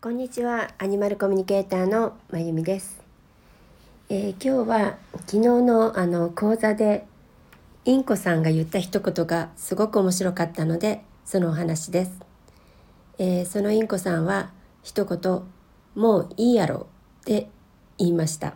こんにちは。アニマルコミュニケーターのまゆみです、えー、今日は昨日のあの講座でインコさんが言った一言がすごく面白かったのでそのお話です、えー、そのインコさんは一言もういいやろって言いました、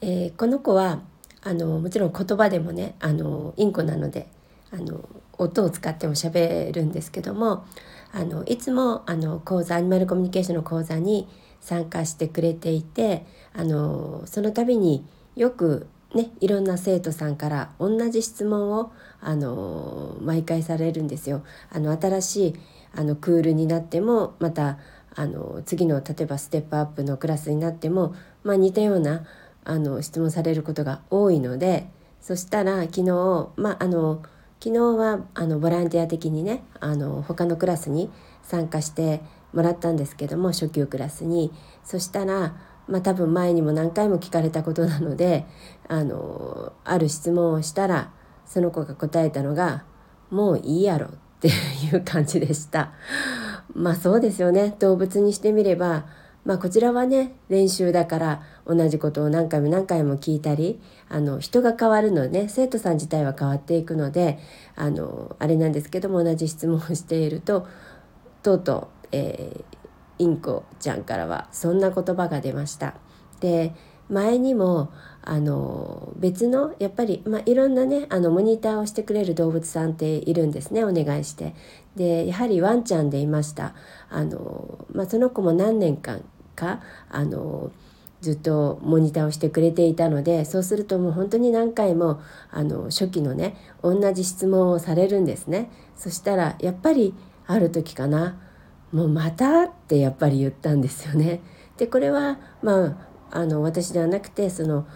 えー、この子はあのもちろん言葉でもねあのインコなのであの音を使っても喋るんですけどもあのいつもあの講座アニマルコミュニケーションの講座に参加してくれていてあのその度によくねいろんな生徒さんから同じ質問をあの毎回されるんですよ。あの新しいあのクールになってもまたあの次の例えばステップアップのクラスになっても、まあ、似たようなあの質問されることが多いのでそしたら昨日まああの昨日はあのボランティア的にねあの他のクラスに参加してもらったんですけども初級クラスにそしたらまあ多分前にも何回も聞かれたことなのであのある質問をしたらその子が答えたのが「もういいやろ」っていう感じでした。まあそうですよね動物にしてみればまあ、こちらはね練習だから同じことを何回も何回も聞いたりあの人が変わるのね生徒さん自体は変わっていくのであのあれなんですけども同じ質問をしているととうとう、えー、インコちゃんからはそんな言葉が出ました。で前にもあの別のやっぱり、まあ、いろんなねあのモニターをしてくれる動物さんっているんですねお願いしてでやはりワンちゃんでいましたあの、まあ、その子も何年間かあのずっとモニターをしてくれていたのでそうするともう本当に何回もあの初期のね同じ質問をされるんですねそしたらやっぱりある時かなもうまたってやっぱり言ったんですよね。でこれはまああの私ではなくてその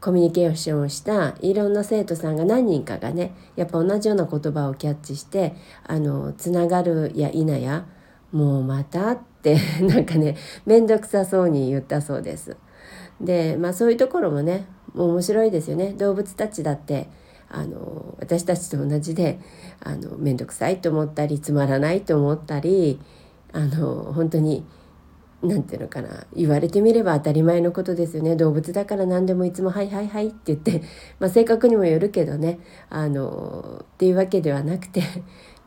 コミュニケーションをしたいろんな生徒さんが何人かがねやっぱ同じような言葉をキャッチしてあのつながるや否やもうまたって なんかね面倒くさそうに言ったそうです。でまあそういうところもね面白いですよね動物たちだってあの私たちと同じであの面倒くさいと思ったりつまらないと思ったりあの本当に何て言うのかな言われてみれば当たり前のことですよね動物だから何でもいつも「はいはいはい」って言って、まあ、性格にもよるけどねあのっていうわけではなくて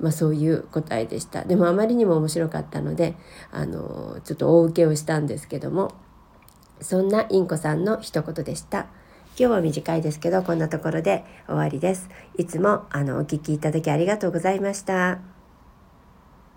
まあ、そういう答えでしたでもあまりにも面白かったのであのちょっと大受けをしたんですけどもそんなインコさんの一言でした。今日は短いですけどこんなところで終わりです。いつもあのお聞きいただきありがとうございました。